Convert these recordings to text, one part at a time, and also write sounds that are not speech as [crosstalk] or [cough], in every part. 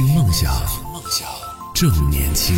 听梦想，梦想正年轻。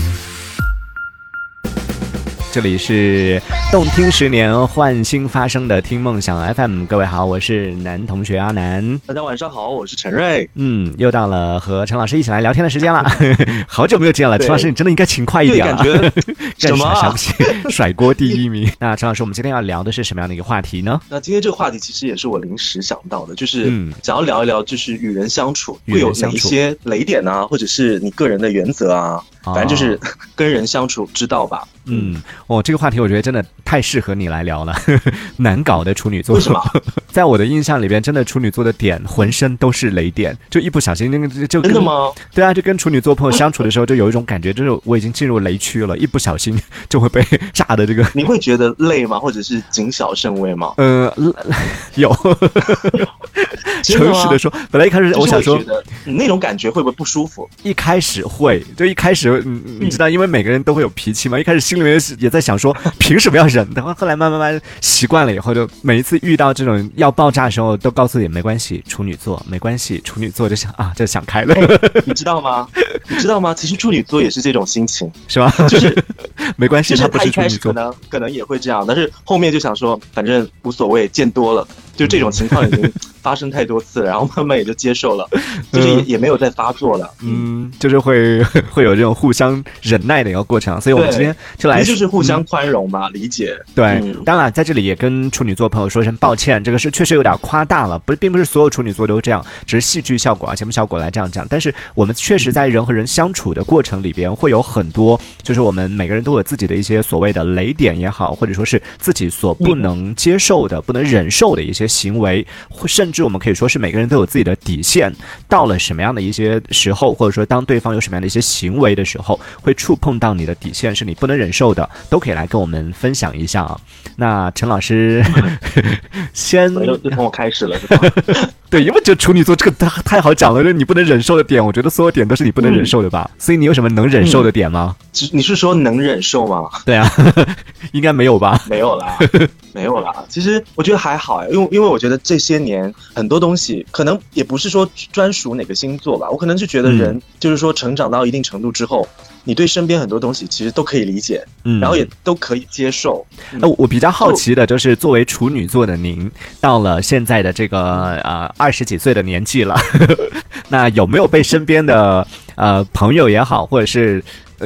这里是动听十年换新发生的听梦想 FM，各位好，我是男同学阿南。大家晚上好，我是陈瑞。嗯，又到了和陈老师一起来聊天的时间了，[laughs] 好久没有见了。陈老师，你真的应该勤快一点了。感觉 [laughs] 什么？想不起甩锅第一名。[laughs] 那陈老师，我们今天要聊的是什么样的一个话题呢？那今天这个话题其实也是我临时想到的，就是想要聊一聊，就是与人相处会有哪一些雷点啊，或者是你个人的原则啊。反正就是跟人相处之道吧。嗯，哦，这个话题我觉得真的太适合你来聊了。难搞的处女座，为什么？[laughs] 在我的印象里边，真的处女座的点浑身都是雷点，就一不小心那个就真的吗？对啊，就跟处女座朋友相处的时候，就有一种感觉，就是我已经进入雷区了，一不小心 [laughs] 就会被 [laughs] 炸的这个。你会觉得累吗？或者是谨小慎微吗？呃，有。诚实的说，本来一开始我想说，你那种感觉会不会不舒服？一开始会，就一开始，你你知道，因为每个人都会有脾气嘛。一开始心里面也在想说，[laughs] 凭什么要忍？然后后来慢慢慢习惯了以后，就每一次遇到这种要爆炸的时候，都告诉你没关系，处女座没关系，处女座就想啊，就想开了。[laughs] 你知道吗？你知道吗？其实处女座也是这种心情，[laughs] 是吧？就是没关系，他不是处女座，可能可能也会这样，但是后面就想说，反正无所谓，见多了。就这种情况已经发生太多次，然后慢慢也就接受了，就是也也没有再发作了。嗯，就是会 [laughs] 会有这种互相忍耐的一个过程，所以我们今天就来就是互相宽容嘛，理解。对，当然在这里也跟处女座朋友说声抱歉，这个是确实有点夸大了，不是，并不是所有处女座都这样，只是戏剧效果啊，节目效果来这样讲。但是我们确实在人和人相处的过程里边，会有很多，就是我们每个人都有自己的一些所谓的雷点也好，或者说是自己所不能接受的、不能忍受的一些。行为，甚至我们可以说是每个人都有自己的底线。到了什么样的一些时候，或者说当对方有什么样的一些行为的时候，会触碰到你的底线，是你不能忍受的，都可以来跟我们分享一下啊。那陈老师，[laughs] 先就从我开始了，[laughs] 对，因为这处女座这个太太好讲了，就是你不能忍受的点，我觉得所有点都是你不能忍受的吧。所以你有什么能忍受的点吗？你是说能忍受吗？对啊，[laughs] 应该没有吧？没有啦。没有啦，其实我觉得还好，因为因为我觉得这些年很多东西可能也不是说专属哪个星座吧，我可能是觉得人就是说成长到一定程度之后，你对身边很多东西其实都可以理解，嗯，然后也都可以接受。那我比较好奇的就是，作为处女座的您，到了现在的这个呃二十几岁的年纪了，[laughs] 那有没有被身边的呃朋友也好，或者是？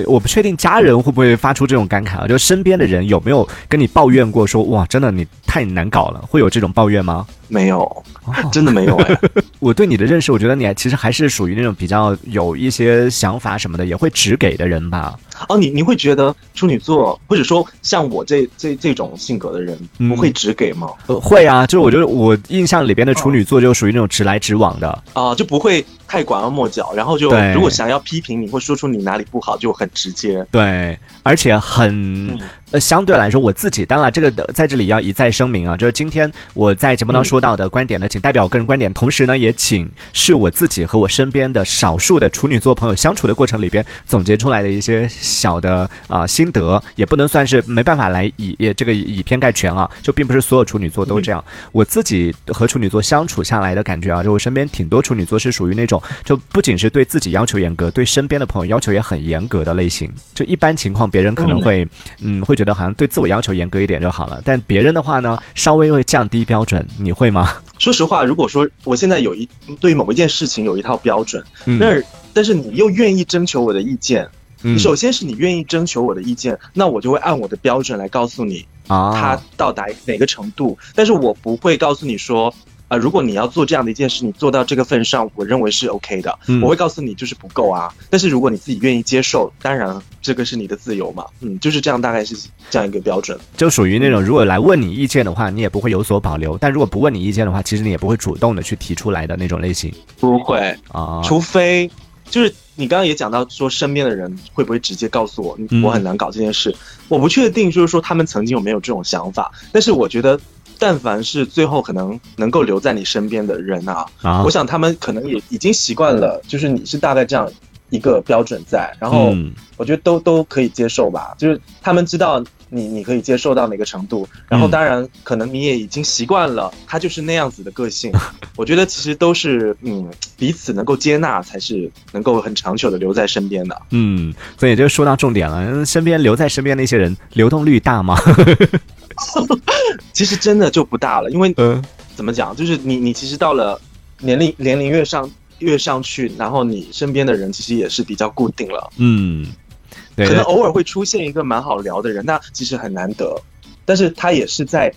我不确定家人会不会发出这种感慨啊？就身边的人有没有跟你抱怨过，说哇，真的你太难搞了，会有这种抱怨吗？没有，真的没有哎。[laughs] 我对你的认识，我觉得你其实还是属于那种比较有一些想法什么的，也会直给的人吧。哦，你你会觉得处女座，或者说像我这这这种性格的人，不会直给吗？呃，会啊，就是我觉得我印象里边的处女座就属于那种直来直往的啊，就不会太拐弯抹角，然后就如果想要批评你，或说出你哪里不好，就很直接。对，而且很。呃，相对来说，我自己当然这个在这里要一再声明啊，就是今天我在节目当中说到的观点呢，仅代表我个人观点，同时呢，也仅是我自己和我身边的少数的处女座朋友相处的过程里边总结出来的一些小的啊心得，也不能算是没办法来以也这个以偏概全啊，就并不是所有处女座都这样。我自己和处女座相处下来的感觉啊，就我身边挺多处女座是属于那种就不仅是对自己要求严格，对身边的朋友要求也很严格的类型。就一般情况，别人可能会嗯会。觉得好像对自我要求严格一点就好了，但别人的话呢，稍微会降低标准，你会吗？[laughs] 说实话，如果说我现在有一对某一件事情有一套标准，那但是你又愿意征求我的意见，首先是你愿意征求我的意见，那我就会按我的标准来告诉你啊，它到达哪个程度，但是我不会告诉你说。啊，如果你要做这样的一件事，你做到这个份上，我认为是 OK 的。我会告诉你，就是不够啊。但是如果你自己愿意接受，当然这个是你的自由嘛。嗯，就是这样，大概是这样一个标准。就属于那种，如果来问你意见的话，你也不会有所保留；但如果不问你意见的话，其实你也不会主动的去提出来的那种类型。不会啊，除非就是你刚刚也讲到说，身边的人会不会直接告诉我，我很难搞这件事？我不确定，就是说他们曾经有没有这种想法。但是我觉得。但凡是最后可能能够留在你身边的人啊，我想他们可能也已经习惯了，就是你是大概这样一个标准在，然后我觉得都都可以接受吧。就是他们知道你你可以接受到哪个程度？然后当然可能你也已经习惯了他就是那样子的个性。[laughs] 我觉得其实都是嗯彼此能够接纳才是能够很长久的留在身边的。嗯，所以就说到重点了，身边留在身边那些人流动率大吗？[laughs] [laughs] 其实真的就不大了，因为嗯怎么讲，就是你你其实到了年龄年龄越上越上去，然后你身边的人其实也是比较固定了。嗯。可能偶尔会出现一个蛮好聊的人，那其实很难得，但是他也是在。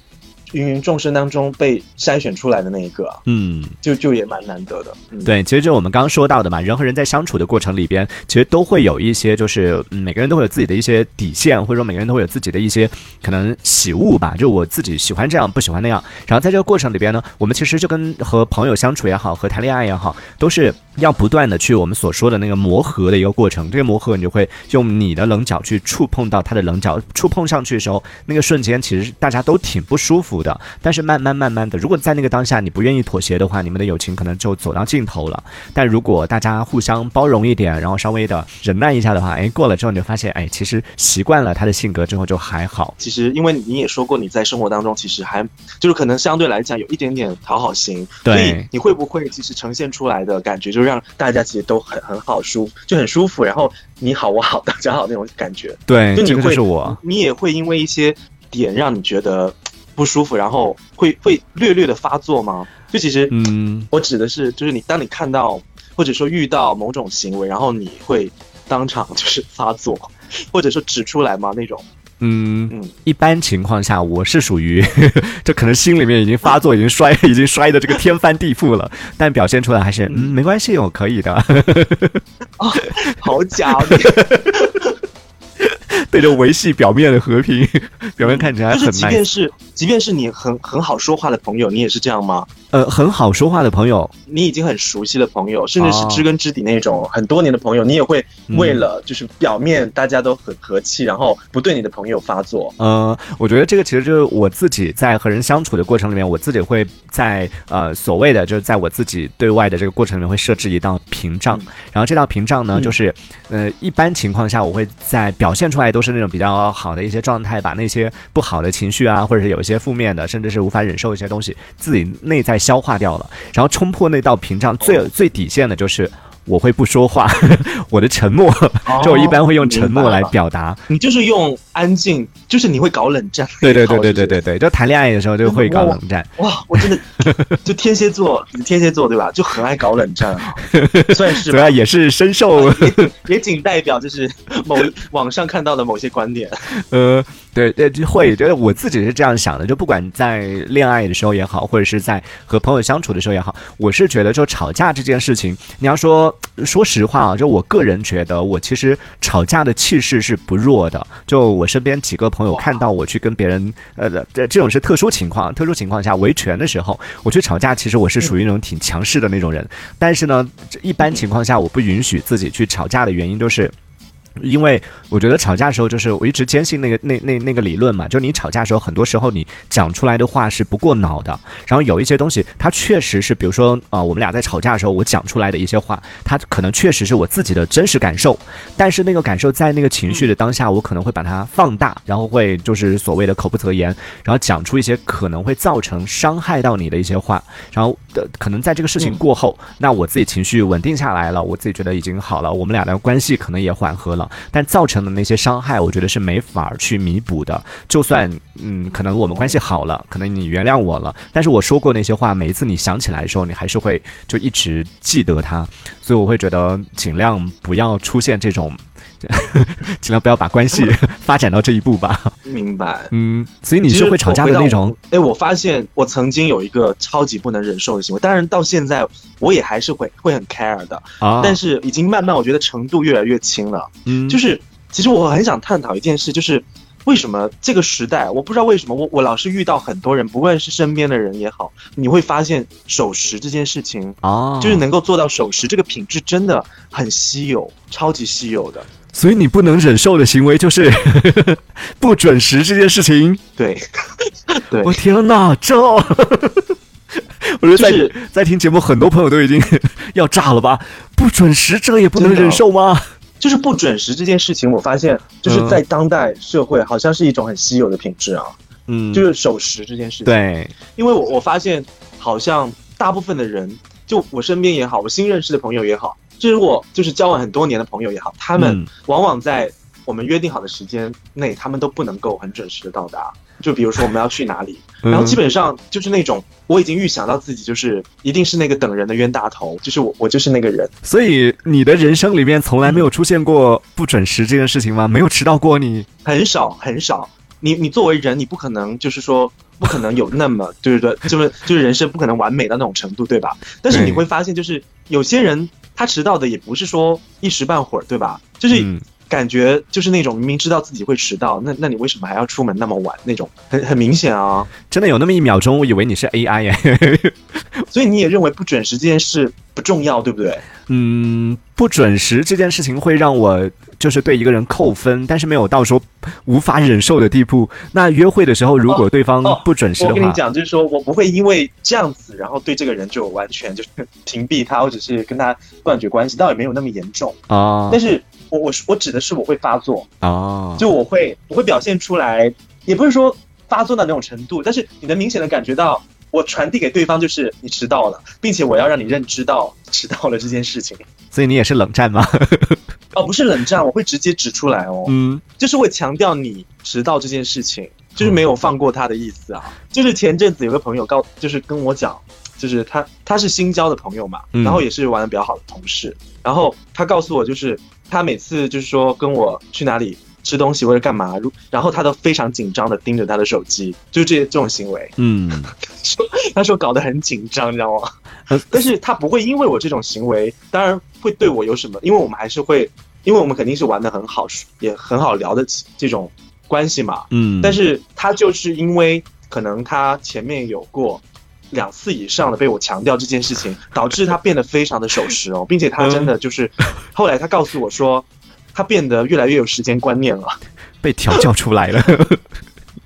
芸芸众生当中被筛选出来的那一个，嗯，就就也蛮难得的。对，其实就我们刚刚说到的嘛，人和人在相处的过程里边，其实都会有一些，就是每个人都会有自己的一些底线，或者说每个人都会有自己的一些可能喜恶吧。就我自己喜欢这样，不喜欢那样。然后在这个过程里边呢，我们其实就跟和朋友相处也好，和谈恋爱也好，都是要不断的去我们所说的那个磨合的一个过程。这个磨合，你就会用你的棱角去触碰到他的棱角，触碰上去的时候，那个瞬间其实大家都挺不舒服。的，但是慢慢慢慢的，如果在那个当下你不愿意妥协的话，你们的友情可能就走到尽头了。但如果大家互相包容一点，然后稍微的忍耐一下的话，哎，过了之后你就发现，哎，其实习惯了他的性格之后就还好。其实因为你也说过，你在生活当中其实还就是可能相对来讲有一点点讨好型，所以你会不会其实呈现出来的感觉，就让大家其实都很很好舒，就很舒服，然后你好我好大家好那种感觉。对，就你会是我，你也会因为一些点让你觉得。不舒服，然后会会略略的发作吗？就其实，嗯，我指的是，就是你当你看到或者说遇到某种行为，然后你会当场就是发作，[laughs] 或者说指出来吗？那种，嗯嗯，一般情况下我是属于，[laughs] 这可能心里面已经发作，已经摔，[laughs] 已经摔的这个天翻地覆了，但表现出来还是，嗯，没关系，我可以的。啊，好假。对着维系表面的和平，[laughs] 表面看起来很。就是即便是即便是你很很好说话的朋友，你也是这样吗？呃，很好说话的朋友，你已经很熟悉的朋友，甚至是知根知底那种很多年的朋友，你也会为了就是表面大家都很和气，然后不对你的朋友发作。呃，我觉得这个其实就是我自己在和人相处的过程里面，我自己会在呃所谓的就是在我自己对外的这个过程里面会设置一道屏障，然后这道屏障呢，就是呃一般情况下我会在表现出来都是那种比较好的一些状态，把那些不好的情绪啊，或者是有一些负面的，甚至是无法忍受一些东西，自己内在。消化掉了，然后冲破那道屏障，最最底线的就是我会不说话，[laughs] 我的沉默，[laughs] 就我一般会用沉默来表达。你就是用安静，就是你会搞冷战。对对对对对对对，就谈恋爱的时候就会搞冷战。哇，我真的 [laughs] 就天蝎座，天蝎座对吧？就很爱搞冷战，算是主要也是深受，也仅代表就是某网上看到的某些观点。呃。对对，就会觉得我自己是这样想的，就不管在恋爱的时候也好，或者是在和朋友相处的时候也好，我是觉得就吵架这件事情，你要说说实话啊，就我个人觉得，我其实吵架的气势是不弱的。就我身边几个朋友看到我去跟别人，呃，这这种是特殊情况，特殊情况下维权的时候，我去吵架，其实我是属于那种挺强势的那种人。但是呢，一般情况下我不允许自己去吵架的原因就是。因为我觉得吵架的时候，就是我一直坚信那个那那那个理论嘛，就你吵架的时候，很多时候你讲出来的话是不过脑的。然后有一些东西，它确实是，比如说啊，我们俩在吵架的时候，我讲出来的一些话，它可能确实是我自己的真实感受。但是那个感受在那个情绪的当下，我可能会把它放大，然后会就是所谓的口不择言，然后讲出一些可能会造成伤害到你的一些话。然后的可能在这个事情过后，那我自己情绪稳定下来了，我自己觉得已经好了，我们俩的关系可能也缓和了。但造成的那些伤害，我觉得是没法去弥补的。就算嗯，可能我们关系好了，可能你原谅我了，但是我说过那些话，每一次你想起来的时候，你还是会就一直记得它。所以我会觉得尽量不要出现这种，[laughs] 尽量不要把关系 [laughs] 发展到这一步吧。明白。嗯，所以你是会吵架的那种。哎，我发现我曾经有一个超级不能忍受的行为，当然到现在我也还是会会很 care 的啊。但是已经慢慢，我觉得程度越来越轻了。嗯，就是其实我很想探讨一件事，就是为什么这个时代，我不知道为什么我我老是遇到很多人，不论是身边的人也好，你会发现守时这件事情啊，就是能够做到守时这个品质真的很稀有，超级稀有的。所以你不能忍受的行为就是 [laughs] 不准时这件事情。对，[laughs] 对，我天哪，这，[laughs] 我觉得在在听节目，很多朋友都已经要炸了吧？不准时，这也不能忍受吗？就是不准时这件事情，我发现就是在当代社会，好像是一种很稀有的品质啊。嗯，就是守时这件事情。对，因为我我发现，好像大部分的人，就我身边也好，我新认识的朋友也好，就是我就是交往很多年的朋友也好，他们往往在我们约定好的时间内，他们都不能够很准时的到达。就比如说我们要去哪里，然后基本上就是那种我已经预想到自己就是一定是那个等人的冤大头，就是我我就是那个人。所以你的人生里面从来没有出现过不准时这件事情吗？没有迟到过你？很少很少。你你作为人，你不可能就是说不可能有那么就是说就是就是人生不可能完美到那种程度，对吧？但是你会发现，就是有些人他迟到的也不是说一时半会儿，对吧？就是感觉就是那种明明知道自己会迟到，那那你为什么还要出门那么晚？那种很很明显啊！真的有那么一秒钟，我以为你是 AI 耶。[laughs] 所以你也认为不准时这件事不重要，对不对？嗯，不准时这件事情会让我就是对一个人扣分，但是没有到说无法忍受的地步。那约会的时候，如果对方不准时的话，我跟你讲，就是说我不会因为这样子，然后对这个人就完全就是屏蔽他，或者是跟他断绝关系，倒也没有那么严重啊。但是我我我指的是我会发作啊，就我会我会表现出来，也不是说发作到那种程度，但是你能明显的感觉到。我传递给对方就是你迟到了，并且我要让你认知到迟到了这件事情。所以你也是冷战吗？[laughs] 哦，不是冷战，我会直接指出来哦。嗯，就是会强调你迟到这件事情，就是没有放过他的意思啊。就是前阵子有个朋友告，就是跟我讲，就是他他是新交的朋友嘛，然后也是玩的比较好的同事，然后他告诉我，就是他每次就是说跟我去哪里。吃东西或者干嘛，如然后他都非常紧张的盯着他的手机，就是这这种行为。嗯，[laughs] 说他说搞得很紧张，你知道吗？[laughs] 但是他不会因为我这种行为，当然会对我有什么，因为我们还是会，因为我们肯定是玩的很好，也很好聊的这种关系嘛。嗯，但是他就是因为可能他前面有过两次以上的被我强调这件事情，导致他变得非常的守时哦，并且他真的就是后来他告诉我说。他变得越来越有时间观念了，被调教出来了。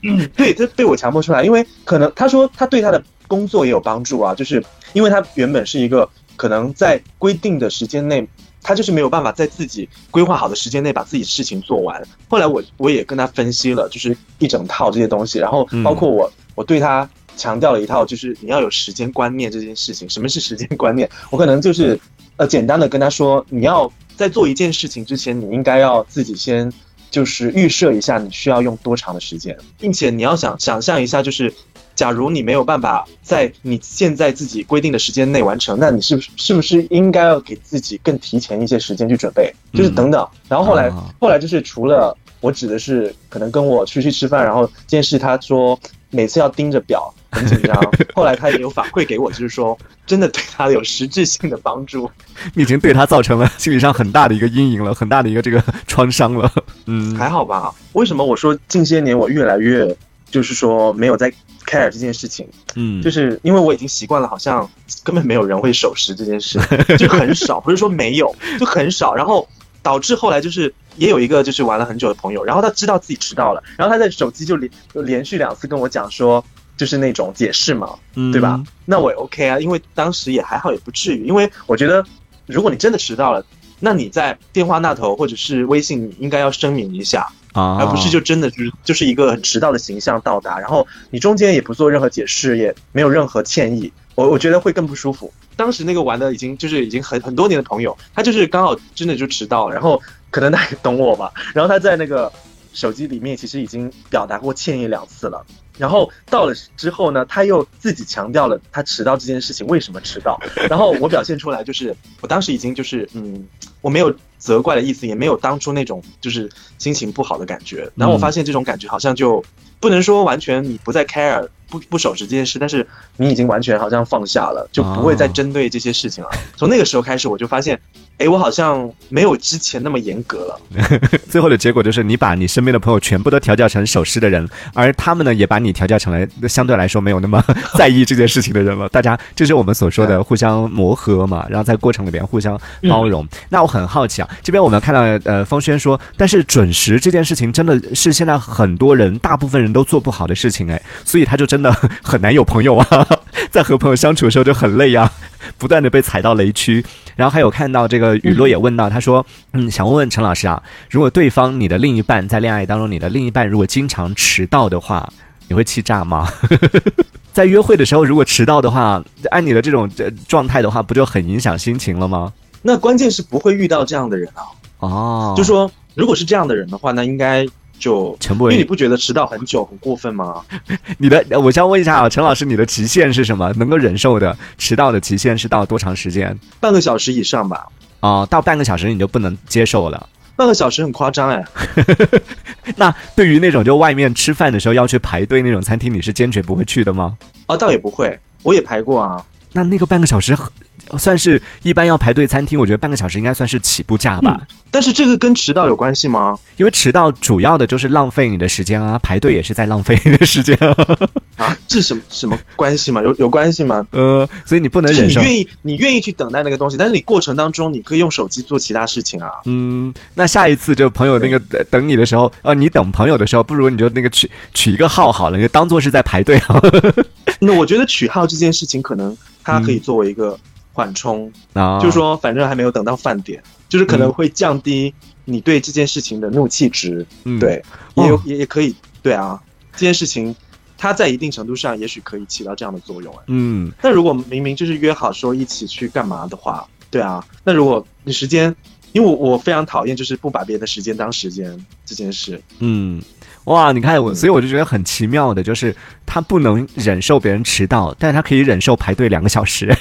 嗯，[laughs] 对，他被我强迫出来，因为可能他说他对他的工作也有帮助啊，就是因为他原本是一个可能在规定的时间内，他就是没有办法在自己规划好的时间内把自己事情做完。后来我我也跟他分析了，就是一整套这些东西，然后包括我我对他强调了一套，就是你要有时间观念这件事情。什么是时间观念？我可能就是呃简单的跟他说，你要。在做一件事情之前，你应该要自己先就是预设一下你需要用多长的时间，并且你要想想象一下，就是假如你没有办法在你现在自己规定的时间内完成，那你是不是是不是应该要给自己更提前一些时间去准备？就是等等。然后后来后来就是除了我指的是可能跟我出去吃饭，然后这件事他说每次要盯着表。很紧张，后来他也有反馈给我，就是说真的对他有实质性的帮助。你已经对他造成了心理上很大的一个阴影了，很大的一个这个创伤了。[laughs] 嗯，还好吧？为什么我说近些年我越来越就是说没有在 care 这件事情？嗯，就是因为我已经习惯了，好像根本没有人会守时这件事，[laughs] 就很少，不是说没有，就很少。然后导致后来就是也有一个就是玩了很久的朋友，然后他知道自己迟到了，然后他在手机就连就连续两次跟我讲说。就是那种解释嘛，对吧？那我也 OK 啊，因为当时也还好，也不至于。因为我觉得，如果你真的迟到了，那你在电话那头或者是微信，你应该要声明一下啊，而不是就真的就是就是一个很迟到的形象到达，然后你中间也不做任何解释，也没有任何歉意，我我觉得会更不舒服。当时那个玩的已经就是已经很很多年的朋友，他就是刚好真的就迟到了，然后可能他也懂我吧，然后他在那个手机里面其实已经表达过歉意两次了。然后到了之后呢，他又自己强调了他迟到这件事情为什么迟到。然后我表现出来就是，我当时已经就是嗯，我没有责怪的意思，也没有当初那种就是心情不好的感觉。然后我发现这种感觉好像就不能说完全你不再 care 不不守时这件事，但是你已经完全好像放下了，就不会再针对这些事情了。从那个时候开始，我就发现。哎，我好像没有之前那么严格了。[laughs] 最后的结果就是，你把你身边的朋友全部都调教成守时的人，而他们呢，也把你调教成了相对来说没有那么 [laughs] 在意这件事情的人了。大家，这是我们所说的互相磨合嘛，然后在过程里边互相包容。那我很好奇啊，这边我们看到呃，方轩说，但是准时这件事情真的是现在很多人大部分人都做不好的事情哎，所以他就真的很难有朋友啊，[laughs] 在和朋友相处的时候就很累呀，不断的被踩到雷区。然后还有看到这个雨落也问到，他说，嗯，想问问陈老师啊，如果对方你的另一半在恋爱当中，你的另一半如果经常迟到的话，你会气炸吗？[laughs] 在约会的时候如果迟到的话，按你的这种状态的话，不就很影响心情了吗？那关键是不会遇到这样的人啊。哦，就说如果是这样的人的话，那应该就全部。因为你不觉得迟到很久很过分吗？[laughs] 你的，我想问一下啊，陈老师，你的极限是什么？能够忍受的迟到的极限是到多长时间？半个小时以上吧。哦，到半个小时你就不能接受了。半个小时很夸张哎。[laughs] 那对于那种就外面吃饭的时候要去排队那种餐厅，你是坚决不会去的吗？哦，倒也不会，我也排过啊。那那个半个小时。算是一般要排队餐厅，我觉得半个小时应该算是起步价吧。但是这个跟迟到有关系吗？因为迟到主要的就是浪费你的时间啊，排队也是在浪费你的时间啊。[laughs] 这什么什么关系吗？有有关系吗？呃，所以你不能忍受。你愿意你愿意去等待那个东西，但是你过程当中你可以用手机做其他事情啊。嗯，那下一次就朋友那个等你的时候，呃，你等朋友的时候，不如你就那个取取一个号好了，你就当做是在排队啊。[laughs] 那我觉得取号这件事情，可能它可以作为一个。缓冲啊，就是说，反正还没有等到饭点，就是可能会降低你对这件事情的怒气值。嗯，对，也有也也可以，对啊，这件事情它在一定程度上也许可以起到这样的作用。嗯，但如果明明就是约好说一起去干嘛的话，对啊，那如果你时间，因为我我非常讨厌就是不把别人的时间当时间这件事。嗯。哇，你看我，所以我就觉得很奇妙的，就是他不能忍受别人迟到，但是他可以忍受排队两个小时，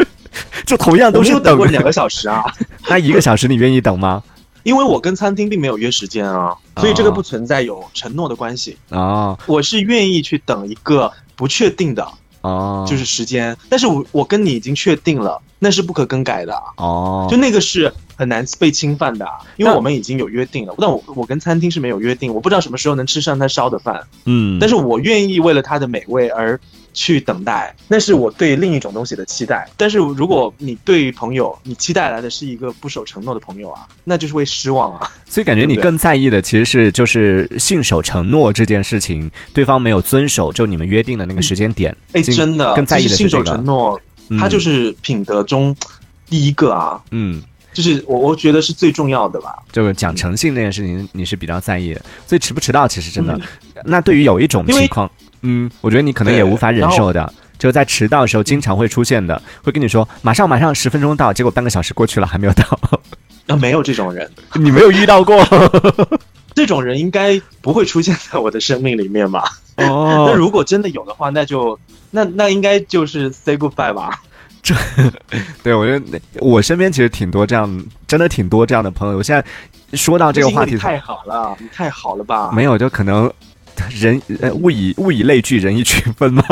[laughs] 就同样都是等过两个小时啊。那一个小时你愿意等吗？因为我跟餐厅并没有约时间啊，所以这个不存在有承诺的关系啊。我是愿意去等一个不确定的啊，就是时间，但是我我跟你已经确定了，那是不可更改的哦，就那个是。很难被侵犯的，因为我们已经有约定了。但我我跟餐厅是没有约定，我不知道什么时候能吃上他烧的饭。嗯，但是我愿意为了他的美味而去等待，那是我对另一种东西的期待。但是如果你对于朋友，你期待来的是一个不守承诺的朋友啊，那就是会失望啊。所以感觉你更在意的其实是就是信守承诺这件事情，对方没有遵守就你们约定的那个时间点。哎，真的，更在意的是信守承诺，它就是品德中第一个啊。嗯。就是我，我觉得是最重要的吧。就是讲诚信这件事情，你是比较在意的。所以迟不迟到，其实真的。那对于有一种情况，嗯，我觉得你可能也无法忍受的，就在迟到的时候经常会出现的，会跟你说马上马上十分钟到，结果半个小时过去了还没有到。[laughs] 啊，没有这种人，[laughs] 你没有遇到过。这种人应该不会出现在我的生命里面吧？哦，[laughs] 那如果真的有的话，那就那那应该就是 say goodbye 吧。这，对我觉得我身边其实挺多这样，真的挺多这样的朋友。我现在说到这个话题，太好了，你太好了吧？没有，就可能人呃物以物以类聚，人以群分嘛。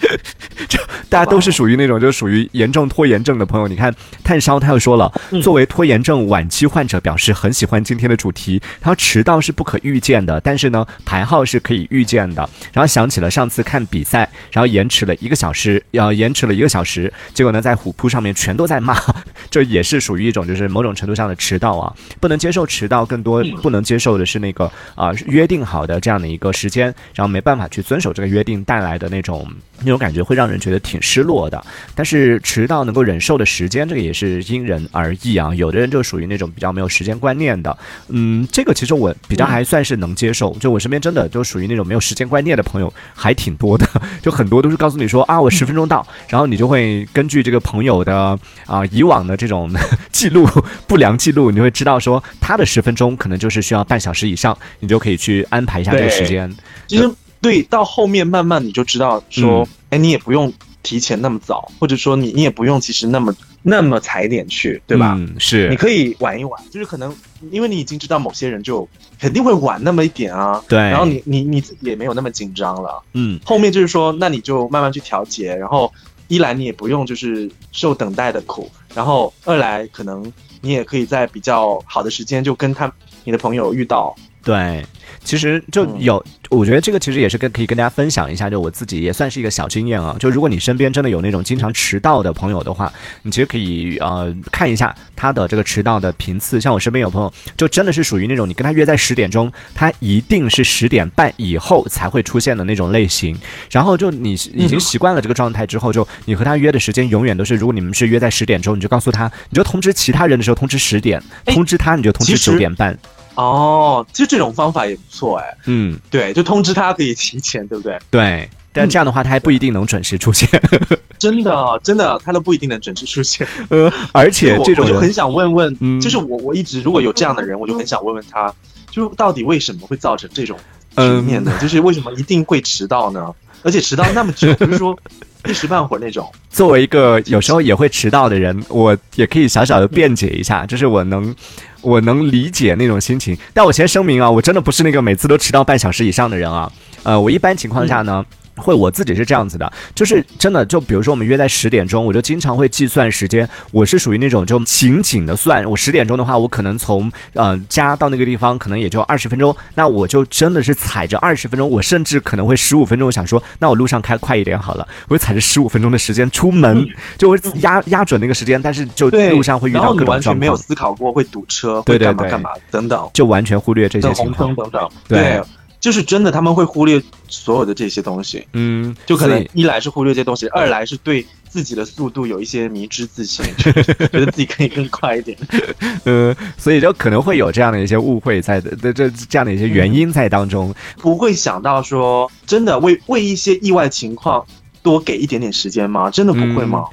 [laughs] 就大家都是属于那种，就属于严重拖延症的朋友。你看，炭烧他又说了，作为拖延症晚期患者，表示很喜欢今天的主题。他说迟到是不可预见的，但是呢，排号是可以预见的。然后想起了上次看比赛，然后延迟了一个小时，要延迟了一个小时，结果呢，在虎扑上面全都在骂，[laughs] 这也是属于一种就是某种程度上的迟到啊，不能接受迟到，更多不能接受的是那个啊约定好的这样的一个时间，然后没办法去遵守这个约定带来的那种。那种感觉会让人觉得挺失落的，但是迟到能够忍受的时间，这个也是因人而异啊。有的人就属于那种比较没有时间观念的，嗯，这个其实我比较还算是能接受。就我身边真的就属于那种没有时间观念的朋友还挺多的，[laughs] 就很多都是告诉你说啊，我十分钟到，[laughs] 然后你就会根据这个朋友的啊以往的这种 [laughs] 记录不良记录，你会知道说他的十分钟可能就是需要半小时以上，你就可以去安排一下这个时间。其实。对，到后面慢慢你就知道说，哎，你也不用提前那么早，或者说你你也不用其实那么那么踩点去，对吧？嗯是，你可以晚一晚，就是可能因为你已经知道某些人就肯定会晚那么一点啊，对，然后你你你自己也没有那么紧张了，嗯，后面就是说，那你就慢慢去调节，然后一来你也不用就是受等待的苦，然后二来可能你也可以在比较好的时间就跟他你的朋友遇到。对。其实就有，我觉得这个其实也是跟可以跟大家分享一下，就我自己也算是一个小经验啊。就如果你身边真的有那种经常迟到的朋友的话，你其实可以呃看一下他的这个迟到的频次。像我身边有朋友，就真的是属于那种你跟他约在十点钟，他一定是十点半以后才会出现的那种类型。然后就你已经习惯了这个状态之后，就你和他约的时间永远都是，如果你们是约在十点钟，你就告诉他，你就通知其他人的时候通知十点，通知他你就通知九点半。哦，其实这种方法也不错哎。嗯，对，就通知他可以提前，对不对？对，但这样的话他还不一定能准时出现。[laughs] 真的，真的，他都不一定能准时出现。[laughs] 呃，而且这种我就很想问问，就是我我一直如果有这样的人，我就很想问问他，就到底为什么会造成这种局面呢？就是为什么一定会迟到呢？而且迟到那么久，不是说 [laughs] 一时半会儿那种。作为一个有时候也会迟到的人，我也可以小小的辩解一下，就是我能。我能理解那种心情，但我先声明啊，我真的不是那个每次都迟到半小时以上的人啊。呃，我一般情况下呢。会我自己是这样子的，就是真的，就比如说我们约在十点钟，我就经常会计算时间。我是属于那种就紧紧的算，我十点钟的话，我可能从呃家到那个地方可能也就二十分钟，那我就真的是踩着二十分钟，我甚至可能会十五分钟，我想说那我路上开快一点好了，我就踩着十五分钟的时间出门，就会压压准那个时间，但是就路上会遇到各种状况。完全没有思考过会堵车，会干嘛干嘛等等，就完全忽略这些情况等等。对。就是真的，他们会忽略所有的这些东西，嗯，就可能一来是忽略这些东西，二来是对自己的速度有一些迷之自信，[laughs] 觉得自己可以更快一点，[laughs] 呃，所以就可能会有这样的一些误会在的，这这这样的一些原因在当中，不会想到说真的为为一些意外情况多给一点点时间吗？真的不会吗？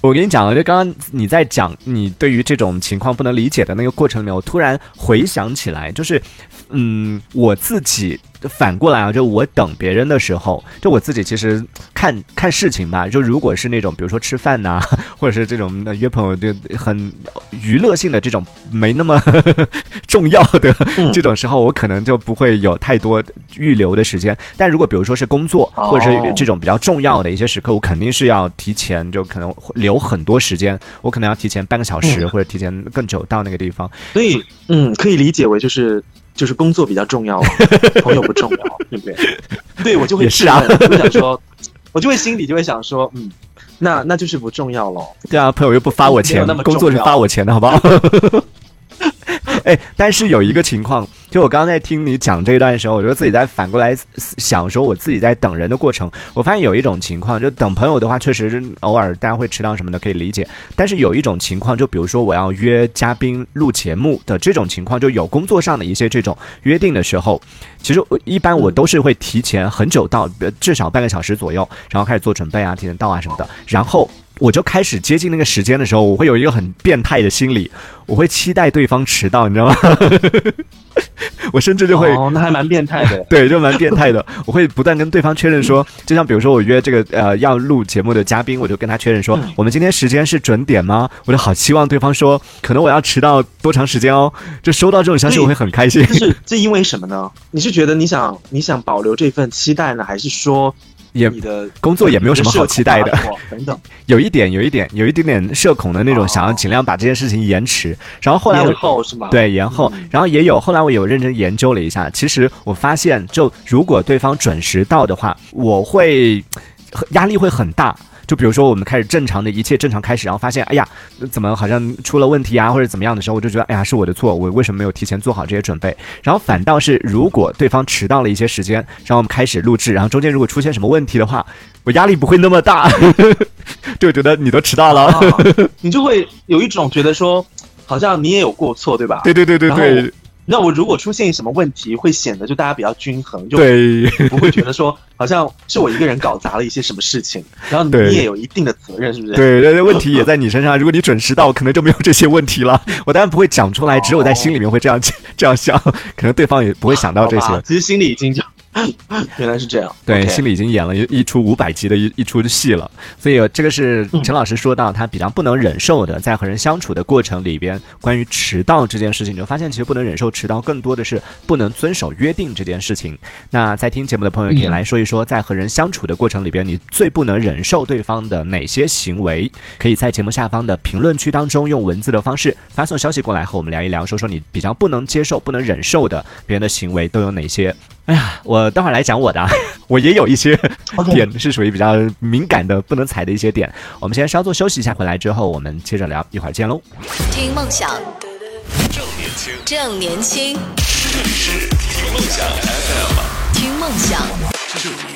我跟你讲，就刚刚你在讲你对于这种情况不能理解的那个过程里面，我突然回想起来，就是，嗯，我自己。反过来啊，就我等别人的时候，就我自己其实 [tsk] 看看事情吧。就如果是那种，比如说吃饭呐，[laughs] 或者是这种约朋友，就很娱乐性的这种，没那么 [laughs] 重要的这种时候，我可能就不会有太多预留的时间。但如果比如说是工作，或者是这种比较重要的一些时刻，我肯定是要提前，就可能留很多时间。我可能要提前半个小时，或者提前更久到那个地方。所以，嗯，可以理解为就是。就是工作比较重要，[laughs] 朋友不重要，对不对？[laughs] 对我就会是啊，我想说，我就会心里就会想说，嗯，那那就是不重要喽。对啊，朋友又不发我钱，工作是发我钱的，好不好？[laughs] 哎，但是有一个情况，就我刚刚在听你讲这一段的时候，我就自己在反过来想说，我自己在等人的过程，我发现有一种情况，就等朋友的话，确实偶尔大家会迟到什么的，可以理解。但是有一种情况，就比如说我要约嘉宾录节目的这种情况，就有工作上的一些这种约定的时候，其实一般我都是会提前很久到，至少半个小时左右，然后开始做准备啊，提前到啊什么的，然后。我就开始接近那个时间的时候，我会有一个很变态的心理，我会期待对方迟到，你知道吗？[laughs] [laughs] 我甚至就会，哦，那还蛮变态的，[laughs] 对，就蛮变态的。我会不断跟对方确认说，就像比如说我约这个呃要录节目的嘉宾，我就跟他确认说，我们今天时间是准点吗？我就好期望对方说，可能我要迟到多长时间哦。就收到这种消息，我会很开心。是这因为什么呢？你是觉得你想你想保留这份期待呢，还是说？也你的工作也没有什么好期待的，等等，[laughs] 有一点，有一点，有一点点社恐的那种，想要尽量把这件事情延迟。然后后来延后是吗？对，延后。然后也有后来我有认真研究了一下，其实我发现，就如果对方准时到的话，我会压力会很大。就比如说，我们开始正常的一切正常开始，然后发现，哎呀，怎么好像出了问题啊，或者怎么样的时候，我就觉得，哎呀，是我的错，我为什么没有提前做好这些准备？然后反倒是，如果对方迟到了一些时间，然后我们开始录制，然后中间如果出现什么问题的话，我压力不会那么大，[laughs] 就觉得你都迟到了，你就会有一种觉得说，[laughs] 好像你也有过错，对吧？对对对对对。那我如果出现什么问题，会显得就大家比较均衡，就，不会觉得说好像是我一个人搞砸了一些什么事情，然后你也有一定的责任，是不是？[laughs] 对，对，问题也在你身上。如果你准时到，可能就没有这些问题了。我当然不会讲出来，只有在心里面会这样这样想，可能对方也不会想到这些。其实心里已经就 [laughs] 原来是这样，对，心里已经演了一一出五百集的一一出戏了。所以这个是陈老师说到他比较不能忍受的，在和人相处的过程里边，关于迟到这件事情，你就发现其实不能忍受迟到，更多的是不能遵守约定这件事情。那在听节目的朋友可以来说一说，在和人相处的过程里边，你最不能忍受对方的哪些行为？可以在节目下方的评论区当中用文字的方式发送消息过来，和我们聊一聊，说说你比较不能接受、不能忍受的别人的行为都有哪些。哎呀，我待会儿来讲我的，[laughs] 我也有一些 [laughs] 点是属于比较敏感的，不能踩的一些点。我们先稍作休息一下，回来之后我们接着聊，一会儿见喽。听梦想，正年轻，正年轻，这里是听梦想 FM，听梦想，正年轻。